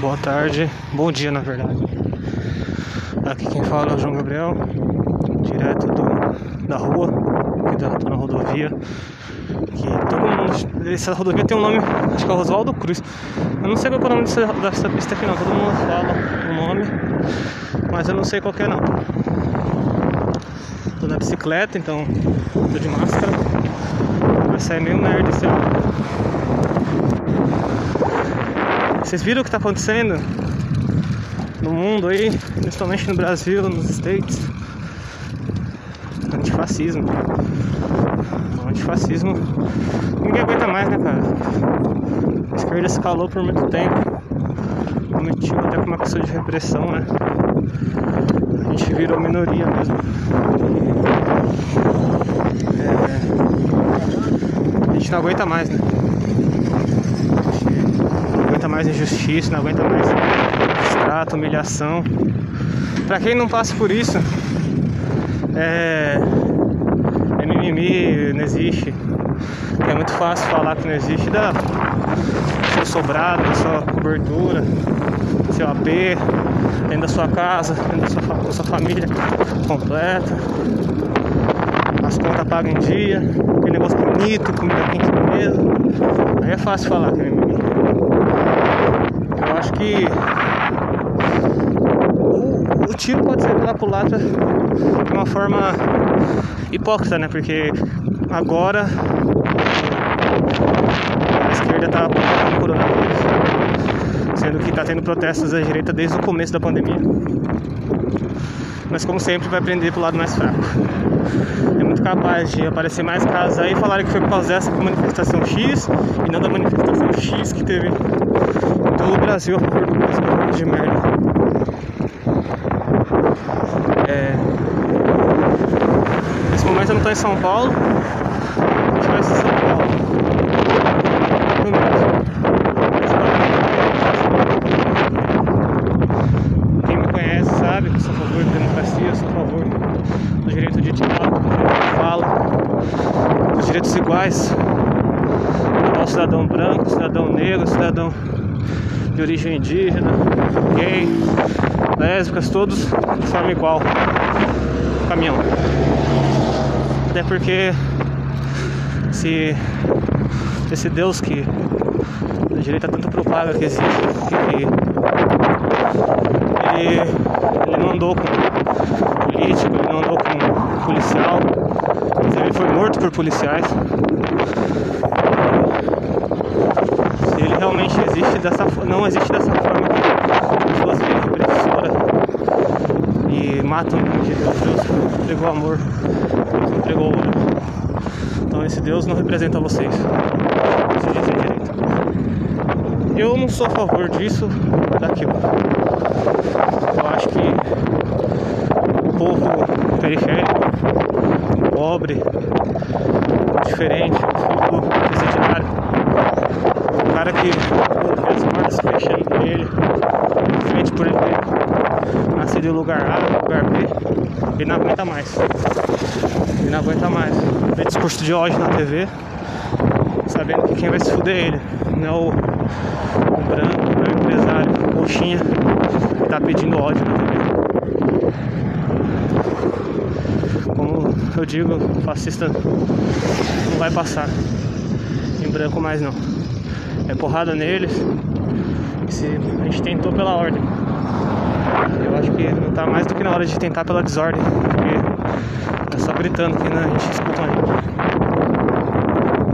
Boa tarde, bom dia na verdade. Aqui quem fala é o João Gabriel, direto do, da rua, que tô na rodovia. Que todo mundo. Essa rodovia tem um nome, acho que é Oswaldo Cruz. Eu não sei qual é o nome dessa, dessa pista aqui não, todo mundo fala o nome, mas eu não sei qual é não. Tô na bicicleta, então tô de máscara. Vai sair meio nerd esse. Vocês viram o que está acontecendo no mundo aí, principalmente no Brasil, nos States? Antifascismo. Antifascismo. Ninguém aguenta mais, né, cara? A esquerda se calou por muito tempo. Cometiu até com uma questão de repressão, né? A gente virou minoria mesmo. É... A gente não aguenta mais, né? Mais injustiça, não aguenta mais trato, humilhação. Pra quem não passa por isso, é, é mimimi, não existe. É muito fácil falar que não existe da seu sobrado, da sua cobertura, seu AP, dentro da sua casa, dentro da sua, da sua família completa. As contas pagam em dia, aquele negócio bonito, comida quente mesmo. Aí é fácil falar que é mimimi acho que o, tiro pode ser pela culatra de uma forma hipócrita, né? Porque agora a esquerda está apontando o coronavírus, sendo que está tendo protestos da direita desde o começo da pandemia. Mas como sempre vai prender pro lado mais fraco. É muito capaz de aparecer mais casos aí e falarem que foi por causa dessa manifestação X e não da manifestação X que teve todo o Brasil a favor do de merda. É... Nesse momento eu não estou em São Paulo, gente vai ser São Paulo. Quem me conhece sabe que eu sou a favor da democracia, sou a favor do direito de diálogo, do direito de fala, dos direitos iguais ao cidadão branco, cidadão negro, cidadão de origem indígena, gay, lésbicas, todos de forma igual. Caminhão. Até porque se esse Deus que a direita tanto propaga que existe, que ele, ele não andou com político, ele não andou com policial, ele foi morto por policiais. realmente existe dessa não existe dessa forma que pessoas vêm repressora e matam de Deus. Deus entregou amor, Deus entregou ouro. Então esse Deus não representa vocês. Se dizem direito. Eu não sou a favor disso daquilo. Eu acho que o povo periférico, pobre, diferente, o povo presidiário, cara que pô, as portas fechando pra ele, frente por ele ter nascido em lugar A, lugar B, ele não aguenta mais. Ele não aguenta mais. Vê discurso de ódio na TV, sabendo que quem vai se fuder é ele, não é o, o branco, o empresário, o coxinha, que tá pedindo ódio na TV. Eu digo, fascista não vai passar em branco mais não é porrada neles. A gente tentou pela ordem. Eu acho que não tá mais do que na hora de tentar pela desordem. Porque tá só gritando que né, a gente escuta a gente.